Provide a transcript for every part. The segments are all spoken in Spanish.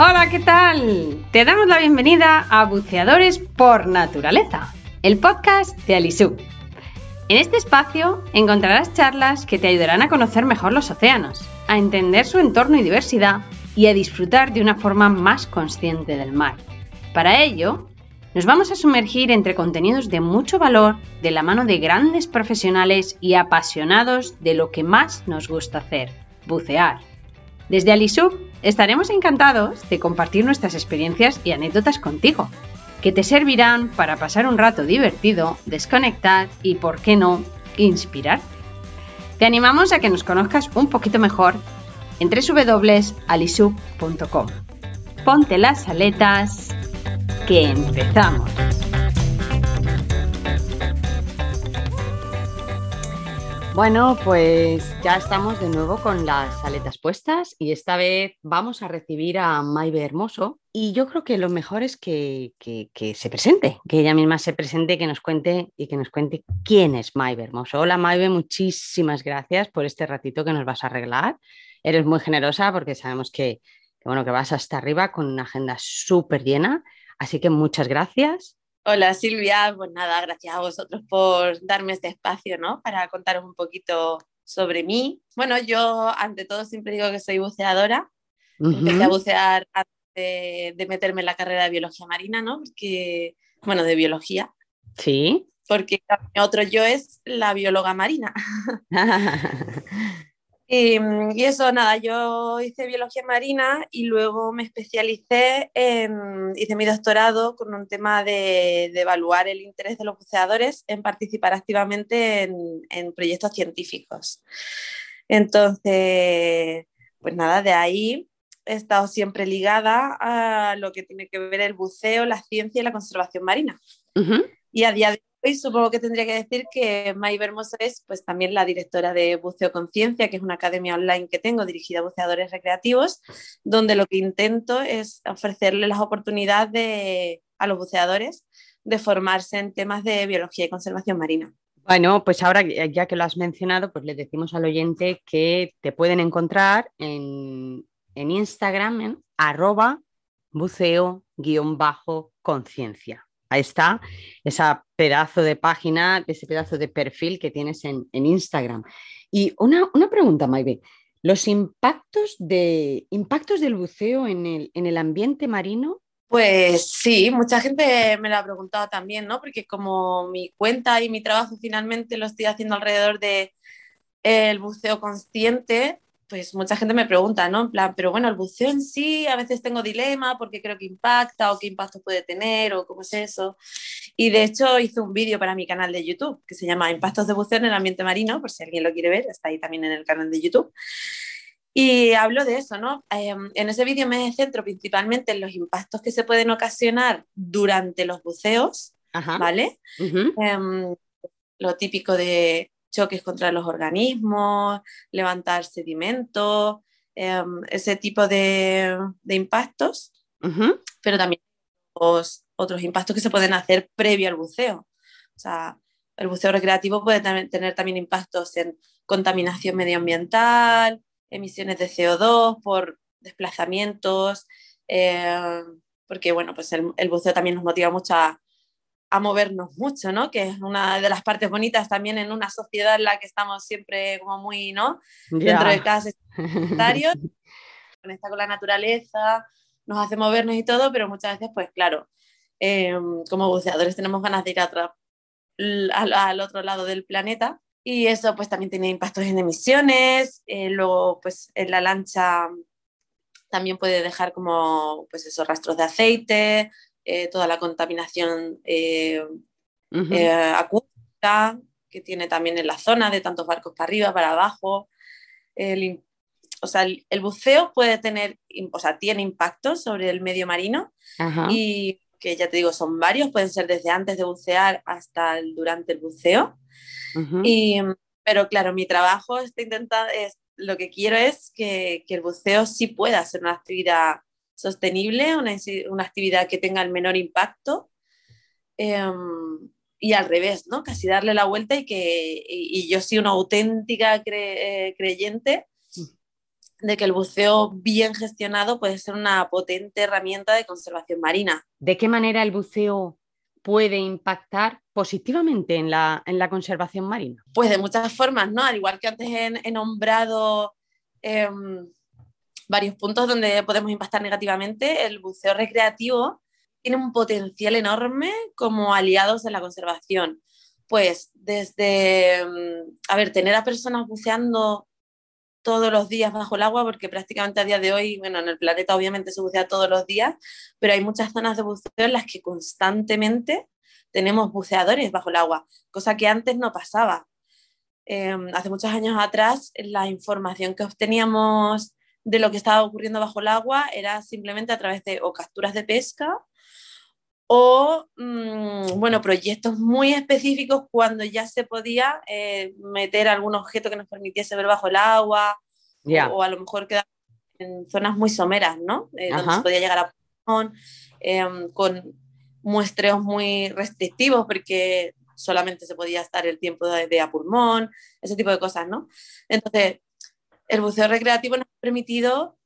Hola, ¿qué tal? Te damos la bienvenida a Buceadores por Naturaleza, el podcast de Alisub. En este espacio encontrarás charlas que te ayudarán a conocer mejor los océanos, a entender su entorno y diversidad y a disfrutar de una forma más consciente del mar. Para ello, nos vamos a sumergir entre contenidos de mucho valor de la mano de grandes profesionales y apasionados de lo que más nos gusta hacer, bucear. Desde Alisub estaremos encantados de compartir nuestras experiencias y anécdotas contigo, que te servirán para pasar un rato divertido, desconectar y, por qué no, inspirar. Te animamos a que nos conozcas un poquito mejor en www.alisub.com. Ponte las aletas que empezamos. Bueno, pues ya estamos de nuevo con las aletas puestas y esta vez vamos a recibir a Maive Hermoso y yo creo que lo mejor es que, se presente, que ella misma se presente, que nos cuente y que nos cuente quién es Maive Hermoso. Hola Maive, muchísimas gracias por este ratito que nos vas a arreglar. Eres muy generosa porque sabemos que, bueno, que vas hasta arriba con una agenda súper llena Así que muchas gracias. Hola Silvia, pues nada, gracias a vosotros por darme este espacio, ¿no? Para contaros un poquito sobre mí. Bueno, yo ante todo siempre digo que soy buceadora. Empecé a bucear antes de, meterme en la carrera de biología marina, ¿no? Porque, bueno, de biología. Sí. Porque otro yo es la bióloga marina. Mm, y, eso, nada, yo hice biología marina y luego me especialicé, en, hice mi doctorado con un tema de, evaluar el interés de los buceadores en participar activamente en, proyectos científicos. Entonces, pues nada, de ahí he estado siempre ligada a lo que tiene que ver el buceo, la ciencia y la conservación marina. Y a día de Hoy supongo que tendría que decir que May Bermosa es pues, también la directora de Buceo Conciencia, que es una academia online que tengo dirigida a buceadores recreativos, donde lo que intento es ofrecerle las oportunidades a los buceadores de formarse en temas de biología y conservación marina. Bueno, pues ahora ya que lo has mencionado, pues le decimos al oyente que te pueden encontrar en, en Instagram en arroba buceo-conciencia. Ahí está, ese pedazo de página, ese pedazo de perfil que tienes en, Instagram. Y una, pregunta, Maybe. ¿Los impactos, de, impactos del buceo en el, en el ambiente marino pues sí, mucha gente me lo ha preguntado también, ¿no? Porque como mi cuenta y mi trabajo finalmente lo estoy haciendo alrededor de el buceo consciente, pues mucha gente me pregunta, ¿no? En plan, pero bueno, el buceo en sí, a veces tengo dilema porque creo que impacta o qué impacto puede tener o cómo es eso. Y de hecho hice un vídeo para mi canal de YouTube que se llama Impactos de buceo en el ambiente marino, por si alguien lo quiere ver, está ahí también en el canal de YouTube. Y hablo de eso, ¿no? Em, en ese vídeo me centro principalmente en los impactos que se pueden ocasionar durante los buceos, ¿vale? Em, lo típico de choques contra los organismos, levantar sedimentos, em, ese tipo de, impactos, pero también los, otros impactos que se pueden hacer previo al buceo. O sea, el buceo recreativo puede tener también impactos en contaminación medioambiental, emisiones de CO2 por desplazamientos, em, porque bueno, pues el, el, buceo también nos motiva mucho a, a movernos mucho, ¿no? Que es una de las partes bonitas también en una sociedad en la que estamos siempre como muy, ¿no? Dentro de casa conecta con la naturaleza, nos hace movernos y todo, pero muchas veces, pues claro, em, como buceadores tenemos ganas de ir a al, otro lado del planeta y eso pues también tiene impactos en emisiones, eh, luego pues en la lancha también puede dejar como pues esos rastros de aceite, eh, toda la contaminación eh, eh, acústica que tiene también en la zona, de tantos barcos para arriba, para abajo. El, o sea, el, buceo puede tener, o sea, tiene impacto sobre el medio marino y que ya te digo, son varios, pueden ser desde antes de bucear hasta durante el buceo. y, pero claro, mi trabajo está intentando, es, lo que quiero es que, que, el buceo sí pueda ser una actividad sostenible, una, una actividad que tenga el menor impacto. Em, y al revés, ¿no? Casi darle la vuelta y que y, yo soy una auténtica eh, creyente de que el buceo bien gestionado puede ser una potente herramienta de conservación marina. ¿De qué manera el buceo puede impactar positivamente en la, en la conservación marina? Pues de muchas formas, ¿no? Al igual que antes he, nombrado em, varios puntos donde podemos impactar negativamente, el buceo recreativo tiene un potencial enorme como aliados en la conservación. Pues desde, em, a ver, tener a personas buceando todos los días bajo el agua, porque prácticamente a día de hoy, bueno, en el planeta obviamente se bucea todos los días, pero hay muchas zonas de buceo en las que constantemente tenemos buceadores bajo el agua, cosa que antes no pasaba. Em, hace muchos años atrás, la información que obteníamos de lo que estaba ocurriendo bajo el agua era simplemente a través de o capturas de pesca o, mm, bueno, proyectos muy específicos cuando ya se podía eh, meter algún objeto que nos permitiese ver bajo el agua o, a lo mejor quedar en zonas muy someras, ¿no? Eh, donde se podía llegar a pulmón, em, con muestreos muy restrictivos porque solamente se podía estar el tiempo de, a pulmón, ese tipo de cosas, ¿no? Entonces, el buceo recreativo nos ha permitido,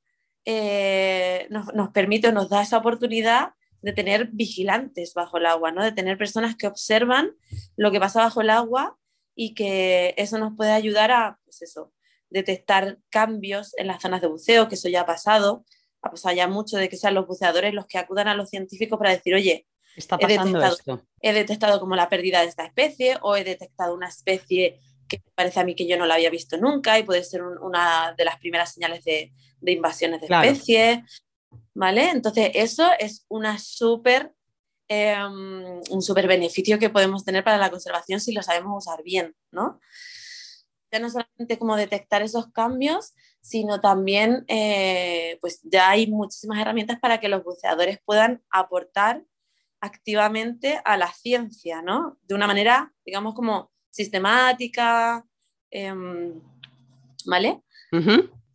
eh, nos, nos permite, nos da esa oportunidad de tener vigilantes bajo el agua, ¿no? de tener personas que observan lo que pasa bajo el agua y que eso nos puede ayudar a, pues eso, detectar cambios en las zonas de buceo, que eso ya ha pasado, ha pasado ya mucho de que sean los buceadores los que acudan a los científicos para decir, oye, Está pasando he, detectado, he detectado como la pérdida de esta especie o he detectado una especie que parece a mí que yo no la había visto nunca y puede ser una de las primeras señales de, invasiones de especies. ¿vale? Entonces, eso es una súper, em, un súper beneficio que podemos tener para la conservación si lo sabemos usar bien, ¿no? Ya no solamente como detectar esos cambios, sino también, eh, pues ya hay muchísimas herramientas para que los buceadores puedan aportar activamente a la ciencia, ¿no? De una manera, digamos, como sistemática, em, ¿vale?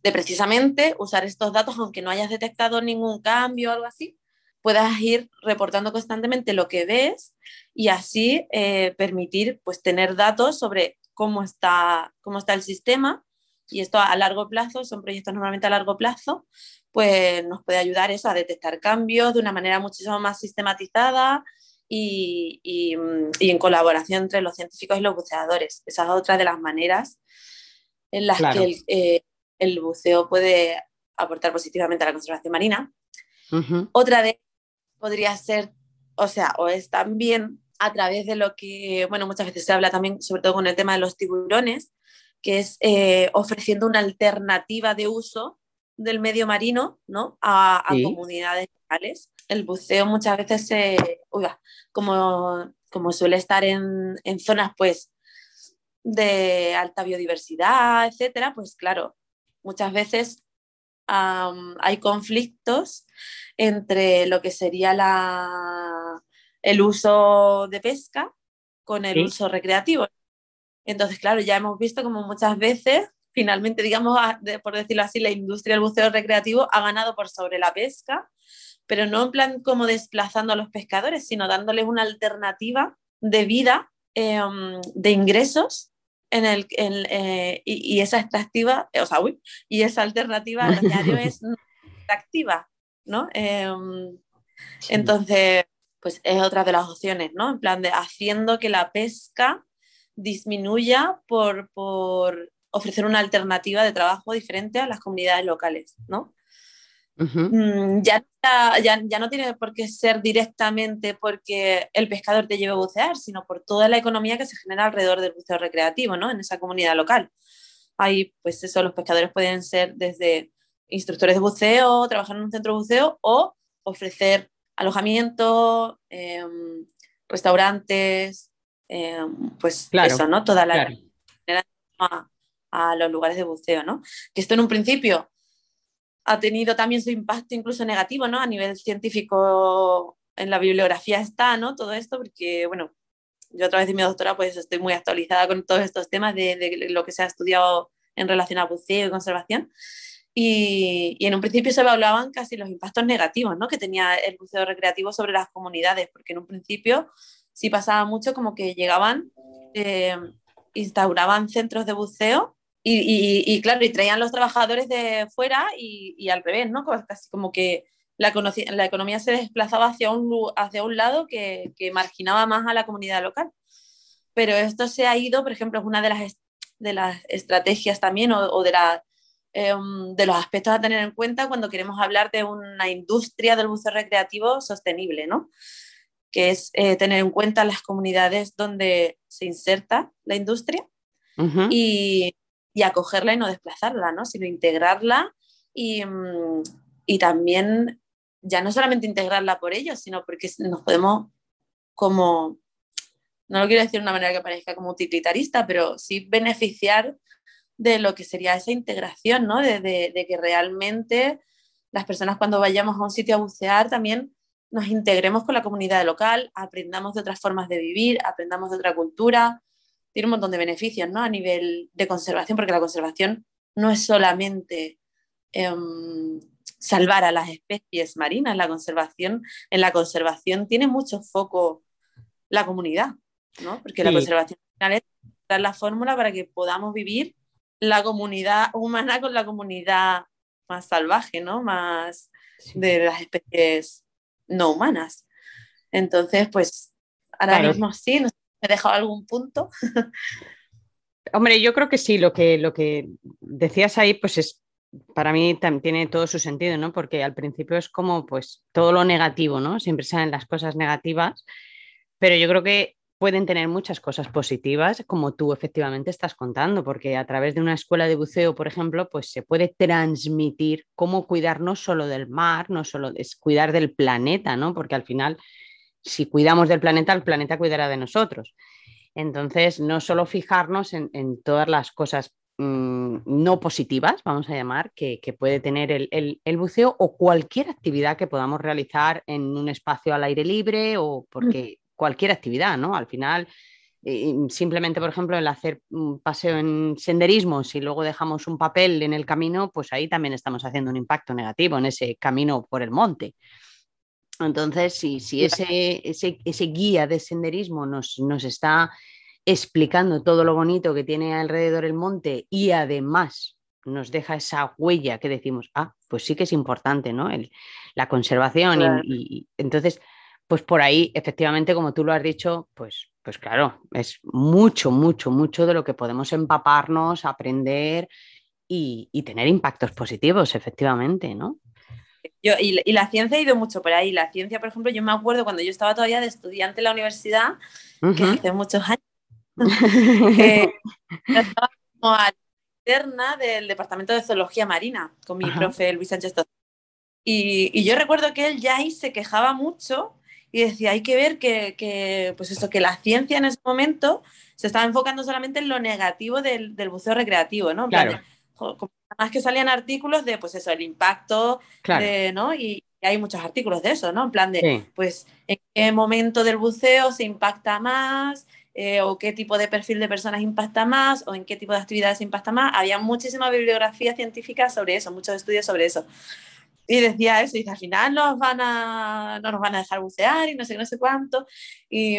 de precisamente usar estos datos, aunque no hayas detectado ningún cambio o algo así, puedas ir reportando constantemente lo que ves y así eh, permitir pues, tener datos sobre cómo está, cómo está el sistema y esto a largo plazo, son proyectos normalmente a largo plazo, pues nos puede ayudar eso a detectar cambios de una manera muchísimo más sistematizada y, y, en colaboración entre los científicos y los buceadores. Esa es otra de las maneras en las que el, eh, el buceo puede aportar positivamente a la conservación marina. Otra de podría ser, o sea, o es también a través de lo que, bueno, muchas veces se habla también, sobre todo con el tema de los tiburones, que es eh, ofreciendo una alternativa de uso del medio marino ¿no? a, comunidades locales. El buceo muchas veces se, como, como suele estar en, en zonas pues de alta biodiversidad, etcétera, pues claro, muchas veces hay conflictos entre lo que sería la, el uso de pesca con el uso recreativo. Entonces, claro, ya hemos visto como muchas veces, finalmente, digamos, por decirlo así, la industria del buceo recreativo ha ganado por sobre la pesca, pero no en plan como desplazando a los pescadores, sino dándoles una alternativa de vida, em, de ingresos en el, eh, y, esa extractiva, o sea, y esa alternativa lo diario es activa, ¿no? Em, entonces, pues es otra de las opciones, ¿no? En plan de haciendo que la pesca disminuya por, por ofrecer una alternativa de trabajo diferente a las comunidades locales, ¿no? Mm, ya, ya, ya, no tiene por qué ser directamente porque el pescador te lleve a bucear, sino por toda la economía que se genera alrededor del buceo recreativo, ¿no? En esa comunidad local. Ahí, pues eso, los pescadores pueden ser desde instructores de buceo, trabajar en un centro de buceo o ofrecer alojamiento, em, restaurantes, em, pues eso, ¿no? Toda la a, a los lugares de buceo, ¿no? Que esto en un principio ha tenido también su impacto incluso negativo, ¿no? A nivel científico en la bibliografía está, ¿no? Todo esto, porque, bueno, yo a través de mi doctora pues estoy muy actualizada con todos estos temas de, de lo que se ha estudiado en relación a buceo y conservación. Y, y, en un principio se evaluaban casi los impactos negativos ¿no? que tenía el buceo recreativo sobre las comunidades, porque en un principio sí pasaba mucho como que llegaban, eh, instauraban centros de buceo y, claro, y traían los trabajadores de fuera y, al revés, ¿no? Casi como que la, la economía se desplazaba hacia un, hacia un lado que, que, marginaba más a la comunidad local. Pero esto se ha ido, por ejemplo, es una de las, de las estrategias también o, de, la, em, de los aspectos a tener en cuenta cuando queremos hablar de una industria del buceo recreativo sostenible, ¿no? Que es eh, tener en cuenta las comunidades donde se inserta la industria y, y, acogerla y no desplazarla, ¿no? Sino integrarla y, mm, y también ya no solamente integrarla por ellos, sino porque nos podemos como, no lo quiero decir de una manera que parezca como utilitarista, pero sí beneficiar de lo que sería esa integración, ¿no? De, de, que realmente las personas cuando vayamos a un sitio a bucear también nos integremos con la comunidad local, aprendamos de otras formas de vivir, aprendamos de otra cultura. Tiene un montón de beneficios, ¿no? A nivel de conservación, porque la conservación no es solamente em, salvar a las especies marinas. La conservación, en la conservación tiene mucho foco la comunidad, ¿no? Porque la conservación es la fórmula para que podamos vivir la comunidad humana con la comunidad más salvaje, ¿no? Más de las especies no humanas. Entonces, pues ahora mismo sí, ¿me he dejado algún punto? Hombre, yo creo que sí, lo que, lo que decías ahí, pues es para mí tiene todo su sentido, ¿no? Porque al principio es como, pues, todo lo negativo, ¿no? Siempre salen las cosas negativas, pero yo creo que pueden tener muchas cosas positivas, como tú efectivamente estás contando, porque a través de una escuela de buceo, por ejemplo, pues se puede transmitir cómo cuidar no solo del mar, no solo es cuidar del planeta, ¿no? Porque al final, si cuidamos del planeta, el planeta cuidará de nosotros. Entonces, no solo fijarnos en, en todas las cosas Mm, no positivas, vamos a llamar, que, puede tener el, buceo o cualquier actividad que podamos realizar en un espacio al aire libre o porque cualquier actividad, ¿no? Al final, eh, simplemente, por ejemplo, el hacer un paseo en senderismo, si luego dejamos un papel en el camino, pues ahí también estamos haciendo un impacto negativo en ese camino por el monte. Entonces, si, si ese, ese, ese guía de senderismo nos, nos está explicando todo lo bonito que tiene alrededor el monte y además nos deja esa huella que decimos, ah, pues sí que es importante, ¿no? la conservación y, entonces, pues por ahí, efectivamente, como tú lo has dicho, pues, pues claro, es mucho, mucho, mucho de lo que podemos empaparnos, aprender y, tener impactos positivos, efectivamente, ¿no? Yo, y, la ciencia ha ido mucho por ahí. La ciencia, por ejemplo, yo me acuerdo cuando yo estaba todavía de estudiante en la universidad, que hace muchos años, eh, estaba como interna del Departamento de Zoología Marina con mi profe Luis Sánchez y, y, yo recuerdo que él ya ahí se quejaba mucho y decía, hay que ver que, que, pues eso, que la ciencia en ese momento se estaba enfocando solamente en lo negativo del, del buceo recreativo, ¿no? claro. Más que salían artículos de, pues eso, el impacto, de, ¿no? Y, hay muchos artículos de eso, ¿no? En plan de, pues, en qué momento del buceo se impacta más, eh, o qué tipo de perfil de personas impacta más o en qué tipo de actividades impacta más. Había muchísima bibliografía científica sobre eso, muchos estudios sobre eso. Y decía eso, y dice, al final nos van a, no nos van a dejar bucear y no sé no sé cuánto. Y,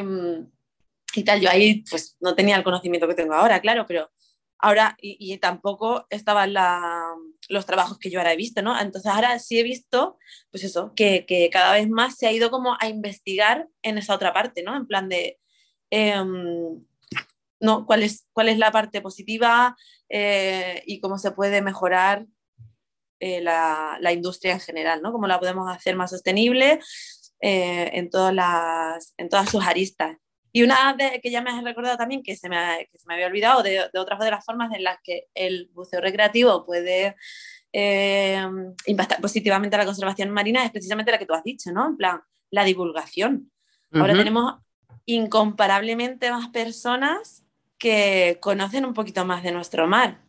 y tal, yo ahí pues no tenía el conocimiento que tengo ahora, claro, pero ahora, y, tampoco estaban los trabajos que yo ahora he visto, ¿no? Entonces ahora sí he visto, pues eso, que, cada vez más se ha ido como a investigar en esa otra parte, ¿no? En plan de, Em, no, cuál, es, cuál es la parte positiva eh, y cómo se puede mejorar eh, la, la, industria en general, ¿no? Cómo la podemos hacer más sostenible eh, en, todas las, en todas sus aristas. Y una de, que ya me has recordado también, que se me, que se me había olvidado, de, de, otras de las formas en las que el buceo recreativo puede impactar positivamente a la conservación marina, es precisamente la que tú has dicho, ¿no? En plan, la divulgación. Ahora tenemos incomparablemente más personas que conocen un poquito más de nuestro mar.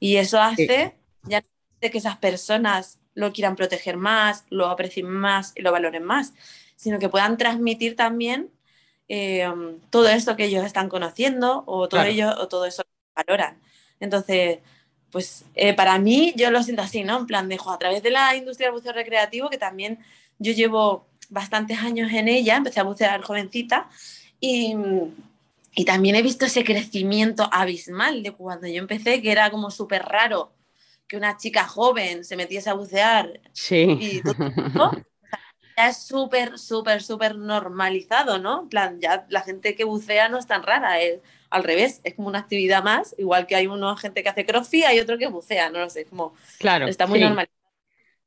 Y eso hace ya de que esas personas lo quieran proteger más, lo aprecien más y lo valoren más, sino que puedan transmitir también eh, todo esto que ellos están conociendo o todo, ello, o todo eso que valoran. Entonces, pues eh, para mí yo lo siento así, ¿no? En plan, dejo a través de la industria del buceo recreativo, que también yo llevo bastantes años en ella, empecé a bucear jovencita y, Y también he visto ese crecimiento abismal de cuando yo empecé, que era como súper raro que una chica joven se metiese a bucear. Sí. Y todo, ya es súper, súper, súper normalizado, ¿no? En plan, ya la gente que bucea no es tan rara, es al revés, es como una actividad más, igual que hay una gente que hace crossfit, hay otro que bucea, no lo sé, como claro, está muy sí. normalizado.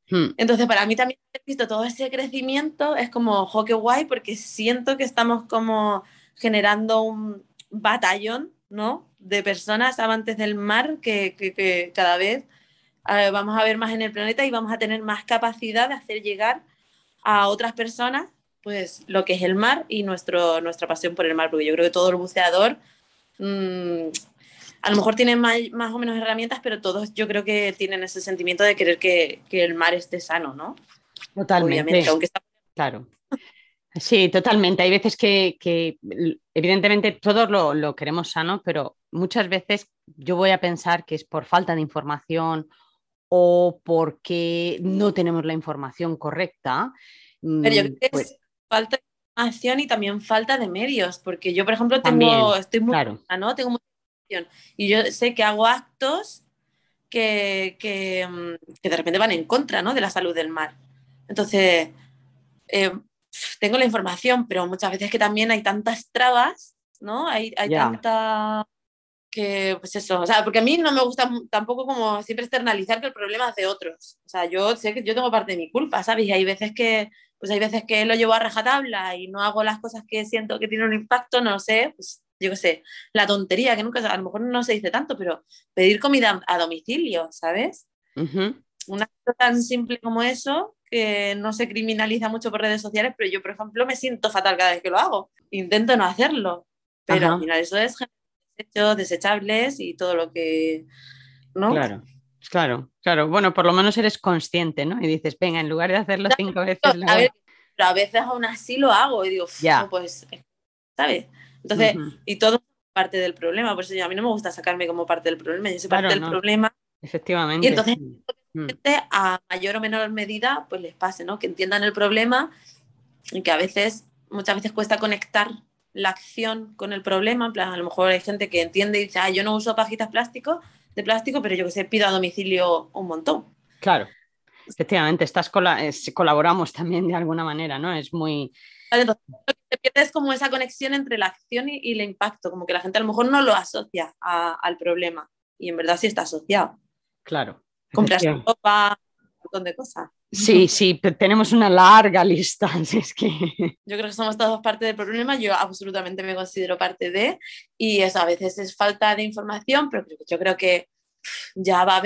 Hmm. Entonces, para mí también he visto todo ese crecimiento, es como, jo, qué guay, porque siento que estamos como generando un batallón, ¿no? De personas amantes del mar que, que, que cada vez eh, vamos a ver más en el planeta y vamos a tener más capacidad de hacer llegar a otras personas, pues, lo que es el mar y nuestro, nuestra pasión por el mar, porque yo creo que todo el buceador... Mmm, a lo mejor tienen más, más, o menos herramientas, pero todos yo creo que tienen ese sentimiento de querer que, que el mar esté sano, ¿no? Totalmente. Obviamente, aunque está... Claro. Sí, totalmente. Hay veces que, que evidentemente todos lo, lo, queremos sano, pero muchas veces yo voy a pensar que es por falta de información o porque no tenemos la información correcta. Pero yo creo que pues... es falta de información y también falta de medios, porque yo, por ejemplo, tengo, También, estoy muy, claro. ¿no? Tengo mucha y yo sé que hago actos que, que, mm, que, de repente van en contra ¿no? de la salud del mar. Entonces, eh, tengo la información, pero muchas veces que también hay tantas trabas, ¿no? Hay, hay Ya. tanta que, pues eso, o sea, porque a mí no me gusta tampoco como siempre externalizar que el problema es de otros. O sea, yo sé que yo tengo parte de mi culpa, ¿sabes? Y hay veces que, pues hay veces que lo llevo a rajatabla y no hago las cosas que siento que tienen un impacto, no sé, pues yo qué sé, la tontería, que nunca, a lo mejor no se dice tanto, pero pedir comida a domicilio, ¿sabes? Uh -huh. Una cosa tan simple como eso, que no se criminaliza mucho por redes sociales, pero yo, por ejemplo, me siento fatal cada vez que lo hago. Intento no hacerlo, pero Ajá. al final eso es desechos, desechables y todo lo que... ¿no? Claro. Claro, claro. Bueno, por lo menos eres consciente, ¿no? Y dices, venga, en lugar de hacerlo cinco veces, a, ver, pero a veces aún así lo hago y digo, Ya. no, pues, ¿sabes? Entonces, y todo parte del problema, por eso yo- a mí no me gusta sacarme como parte del problema, yo soy Claro, parte del no. problema Efectivamente. Y entonces- Mm. a mayor o menor medida pues les pase, ¿no? Que entiendan el problema y que a veces, muchas veces cuesta conectar la acción con el problema, en plan, a lo mejor hay gente que entiende y dice, ah, yo no uso pajitas plástico, de plástico, pero yo que sé, pido a domicilio un montón. Claro. Efectivamente, estás es- colaboramos también de alguna manera, ¿no? Es muy. Lo que se pierde es como esa conexión entre la acción y, y el impacto, como que la gente a lo mejor no lo asocia a- al problema y en verdad sí está asociado. Claro. Compras ropa, un montón de cosas. Sí, sí, tenemos una larga lista. es que. Yo creo que somos todos parte del problema, yo absolutamente me considero parte de, y eso a veces es falta de información, pero yo creo que ya va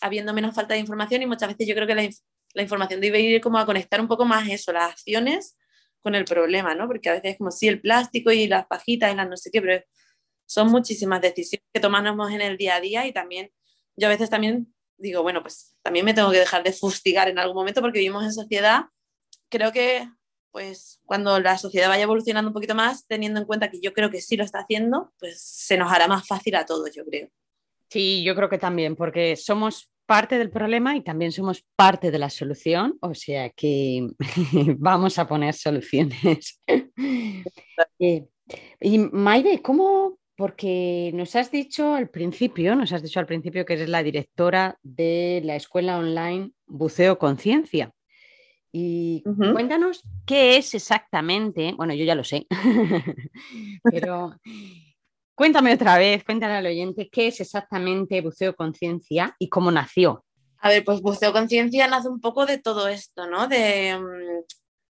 habiendo menos falta de información y muchas veces yo creo que la, la información debe ir como a conectar un poco más eso, las acciones con el problema, ¿no? Porque a veces es como sí, el plástico y las pajitas y las no sé qué, pero son muchísimas decisiones que tomamos en el día a día y también, yo a veces también digo, bueno, pues también me tengo que dejar de fustigar en algún momento porque vivimos en sociedad, creo que pues cuando la sociedad vaya evolucionando un poquito más, teniendo en cuenta que yo creo que sí lo está haciendo, pues se nos hará más fácil a todos, yo creo. Sí, yo creo que también, porque somos parte del problema y también somos parte de la solución, o sea que vamos a poner soluciones. Eh, y Maide, ¿cómo? Porque nos has dicho al principio, nos has dicho al principio que eres la directora de la escuela online Buceo Conciencia. Y cuéntanos qué es exactamente, bueno, yo ya lo sé, pero cuéntame otra vez, cuéntale al oyente qué es exactamente Buceo Conciencia y cómo nació. A ver, pues Buceo Conciencia nace un poco de todo esto, ¿no? De, mm,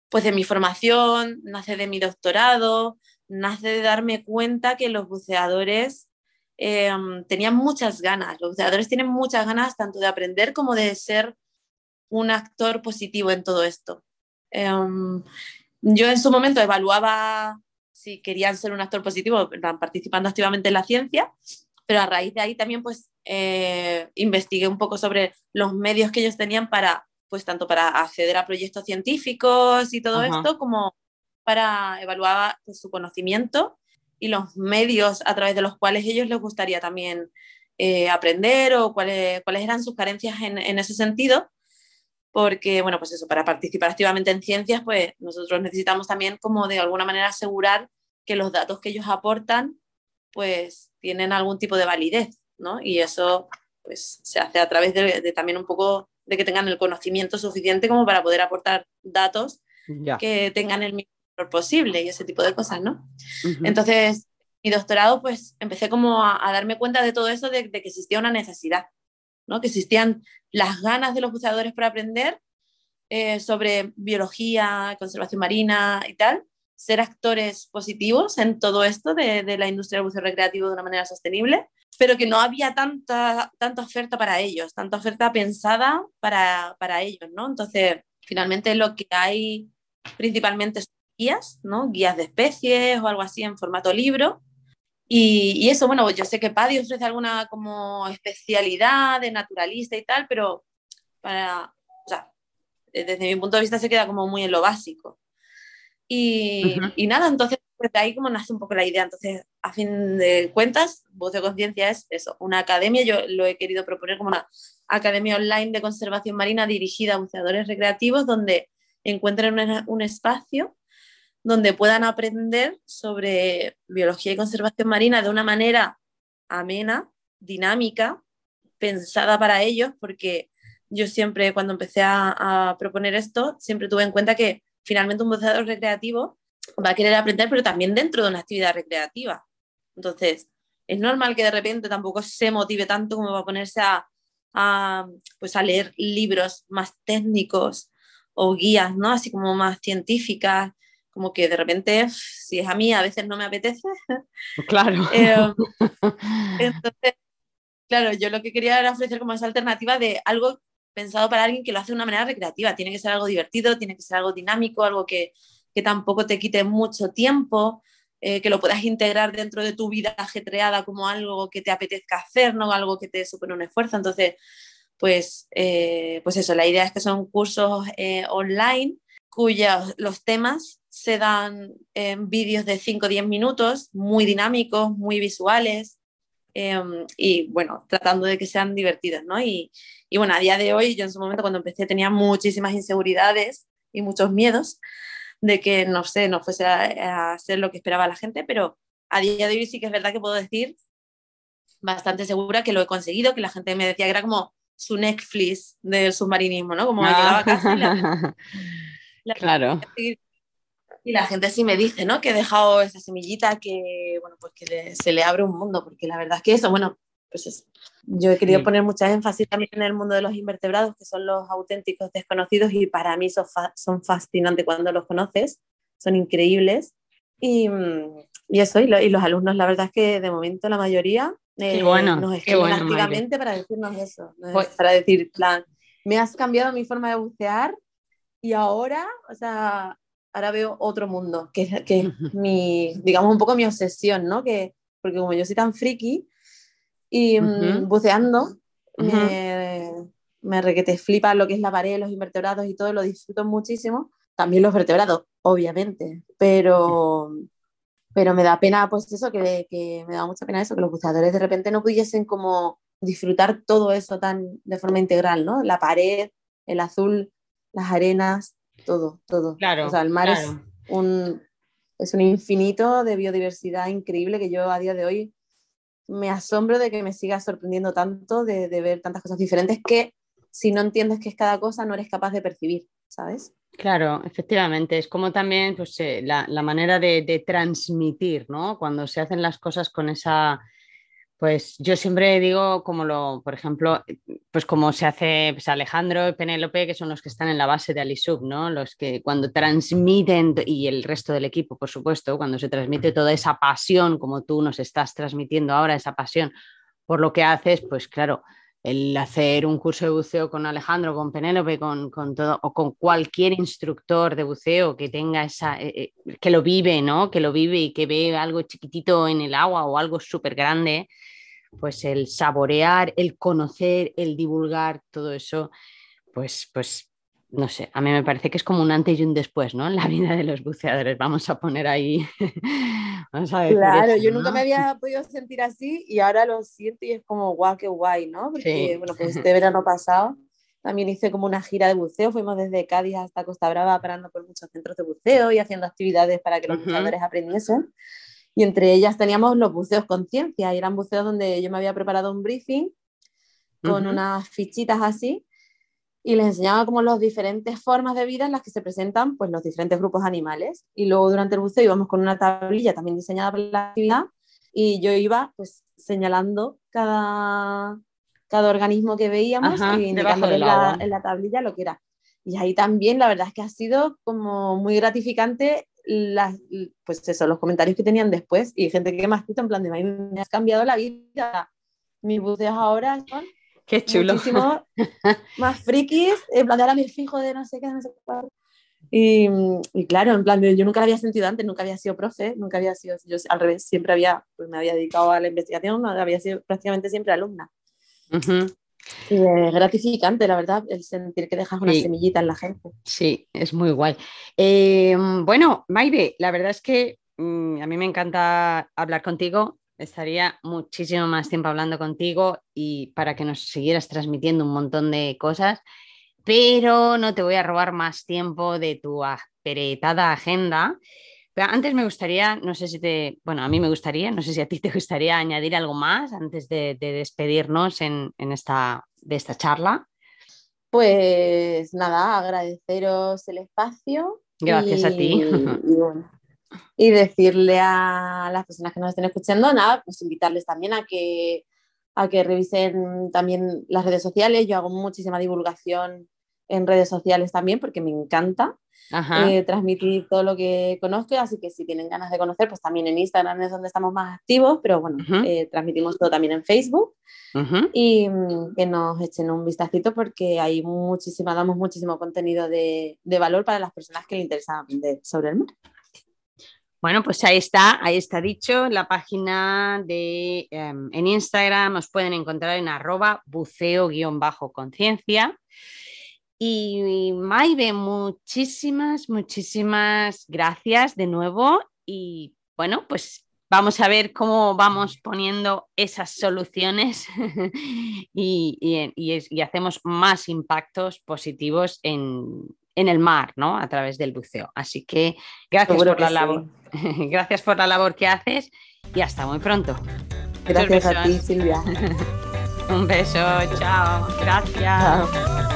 pues de mi formación, nace de mi doctorado, nace de darme cuenta que los buceadores eh, tenían muchas ganas, los buceadores tienen muchas ganas tanto de aprender como de ser un actor positivo en todo esto. Em, yo en su momento evaluaba si querían ser un actor positivo, participando activamente en la ciencia, pero a raíz de ahí también pues eh, investigué un poco sobre los medios que ellos tenían para, pues tanto para acceder a proyectos científicos y todo Ajá. esto, como para evaluar pues, su conocimiento y los medios a través de los cuales ellos les gustaría también eh, aprender o cuáles, cuáles eran sus carencias en, en ese sentido porque, bueno, pues eso, para participar activamente en ciencias, pues nosotros necesitamos también como de alguna manera asegurar que los datos que ellos aportan pues tienen algún tipo de validez, ¿no? Y eso pues se hace a través de, también un poco de que tengan el conocimiento suficiente como para poder aportar datos que tengan el mínimo posible y ese tipo de cosas, ¿no? Entonces, mi doctorado, pues empecé como a, darme cuenta de todo eso, de, que existía una necesidad, ¿no? Que existían las ganas de los buceadores por aprender eh, sobre biología, conservación marina y tal, ser actores positivos en todo esto de, de, la industria del buceo recreativo de una manera sostenible, pero que no había tanta, tanta oferta para ellos, tanta oferta pensada para, para ellos, ¿no? Entonces, finalmente lo que hay principalmente guías, ¿no? Guías de especies o algo así en formato libro, y, eso, bueno, yo sé que PADI ofrece alguna como especialidad de naturalista y tal, pero para, o sea, desde mi punto de vista se queda como muy en lo básico. Y, y nada, entonces pues, de ahí como nace un poco la idea. Entonces, a fin de cuentas, Voz de Conciencia es eso, una academia, yo lo he querido proponer como una academia online de conservación marina dirigida a buceadores recreativos donde encuentren un, un espacio donde puedan aprender sobre biología y conservación marina de una manera amena, dinámica, pensada para ellos, porque yo siempre cuando empecé a, proponer esto, siempre tuve en cuenta que finalmente un buceador recreativo va a querer aprender, pero también dentro de una actividad recreativa. Entonces, es normal que de repente tampoco se motive tanto como va a ponerse a, a, pues a leer libros más técnicos o guías, ¿no? Así como más científicas como que de repente, si es a mí, a veces no me apetece. Claro. Eh, entonces, claro, yo lo que quería era ofrecer como esa alternativa de algo pensado para alguien que lo hace de una manera recreativa. Tiene que ser algo divertido, tiene que ser algo dinámico, algo que, que tampoco te quite mucho tiempo, eh, que lo puedas integrar dentro de tu vida ajetreada como algo que te apetezca hacer, no algo que te supone un esfuerzo. Entonces, pues, eh, pues eso, la idea es que son cursos online cuyos los temas se dan en vídeos de 5 o 10 minutos, muy dinámicos, muy visuales em, y bueno, tratando de que sean divertidos, ¿no? Y, y, bueno, a día de hoy, yo en su momento cuando empecé tenía muchísimas inseguridades y muchos miedos de que, no sé, no fuese a, a ser lo que esperaba la gente, pero a día de hoy sí que es verdad que puedo decir bastante segura que lo he conseguido, que la gente me decía que era como su Netflix del submarinismo, ¿no? Como llegaba a casa y la, claro. Y la gente sí me dice, ¿no? Que he dejado esa semillita que, bueno, pues que se le abre un mundo, porque la verdad es que eso, bueno, pues eso. Yo he querido poner mucha énfasis también en el mundo de los invertebrados, que son los auténticos desconocidos y para mí son, son fascinantes cuando los conoces, son increíbles. Y, y eso, y, los alumnos, la verdad es que de momento la mayoría eh, bueno, nos escriben activamente para decirnos eso, pues para decir, plan, me has cambiado mi forma de bucear y ahora, o sea, ahora veo otro mundo, que, es, que mi, digamos, un poco mi obsesión, ¿no? Que, porque como yo soy tan friki y mm, buceando, me, me requete flipa lo que es la pared, los invertebrados y todo, lo disfruto muchísimo. También los vertebrados, obviamente, pero, pero me da pena, pues eso, que, que me da mucha pena eso, que los buceadores de repente no pudiesen como disfrutar todo eso tan de forma integral, ¿no? La pared, el azul las arenas, todo, todo. Claro. O sea, el mar es, un, es un infinito de biodiversidad increíble que yo a día de hoy me asombro de que me siga sorprendiendo tanto, de, de ver tantas cosas diferentes que si no entiendes qué es cada cosa no eres capaz de percibir, ¿sabes? Claro, efectivamente, es como también pues, eh, la, la, manera de, de, transmitir, ¿no? Cuando se hacen las cosas con esa pues yo siempre digo, como lo, por ejemplo, pues como se hace pues Alejandro y Penélope, que son los que están en la base de Alisub, ¿no? Los que cuando transmiten, y el resto del equipo, por supuesto, cuando se transmite toda esa pasión, como tú nos estás transmitiendo ahora, esa pasión por lo que haces, pues claro, el hacer un curso de buceo con Alejandro, con Penélope, con, con, todo, o con cualquier instructor de buceo que tenga esa, eh, eh, que lo vive, ¿no? Que lo vive y que ve algo chiquitito en el agua o algo súper grande, pues el saborear, el conocer, el divulgar, todo eso, pues, pues, no sé, a mí me parece que es como un antes y un después, ¿no? En la vida de los buceadores, vamos a poner ahí. vamos a claro, yo nunca me había podido sentir así y ahora lo siento y es como guau, qué guay, ¿no? Porque, bueno, pues este verano pasado también hice como una gira de buceo, fuimos desde Cádiz hasta Costa Brava parando por muchos centros de buceo y haciendo actividades para que los buceadores aprendiesen. Y entre ellas teníamos los buceos conciencia, y eran buceos donde yo me había preparado un briefing con unas fichitas así y les enseñaba como las diferentes formas de vida en las que se presentan pues los diferentes grupos animales y luego durante el buceo íbamos con una tablilla también diseñada para la actividad y yo iba pues señalando cada, cada organismo que veíamos y indicándole en la, en la tablilla lo que era. Y ahí también la verdad es que ha sido como muy gratificante las, pues eso, los comentarios que tenían después y gente que me ha escrito en plan de me has cambiado la vida. Mis buceos ahora son Qué chulo. muchísimo más frikis, en plan de ahora me fijo de no sé qué, no sé qué. Y, y, claro, en plan, de, yo nunca lo había sentido antes, nunca había sido profe, nunca había sido, yo al revés, siempre había, pues me había dedicado a la investigación, había sido prácticamente siempre alumna. Y es gratificante, la verdad, el sentir que dejas una semillita en la gente. Sí, es muy guay. Eh, bueno, Maide, la verdad es que mm, a mí me encanta hablar contigo estaría muchísimo más tiempo hablando contigo y para que nos siguieras transmitiendo un montón de cosas, pero no te voy a robar más tiempo de tu apretada agenda. Pero antes me gustaría, no sé si te, bueno, a mí me gustaría, no sé si a ti te gustaría añadir algo más antes de, despedirnos en, esta, de esta charla. Pues nada, agradeceros el espacio. Gracias a ti. y decirle a las personas que nos estén escuchando, nada, pues invitarles también a que, a que revisen también las redes sociales. Yo hago muchísima divulgación en redes sociales también porque me encanta eh, transmitir todo lo que conozco, así que si tienen ganas de conocer, pues también en Instagram es donde estamos más activos, pero bueno, eh, transmitimos todo también en Facebook y mm, que nos echen un vistacito porque hay muchísima, damos muchísimo contenido de, de valor para las personas que le interesa aprender sobre el mar. Bueno, pues ahí está, ahí está dicho. La página de em, en Instagram os pueden encontrar en arroba buceo-conciencia. Y Maide, muchísimas, muchísimas gracias de nuevo. Y bueno, pues vamos a ver cómo vamos poniendo esas soluciones y, y, hacemos más impactos positivos en, en el mar, ¿no? A través del buceo. Así que gracias por la labor. gracias por la labor que haces y hasta muy pronto. Gracias a ti, Silvia. Un beso, chao. Gracias.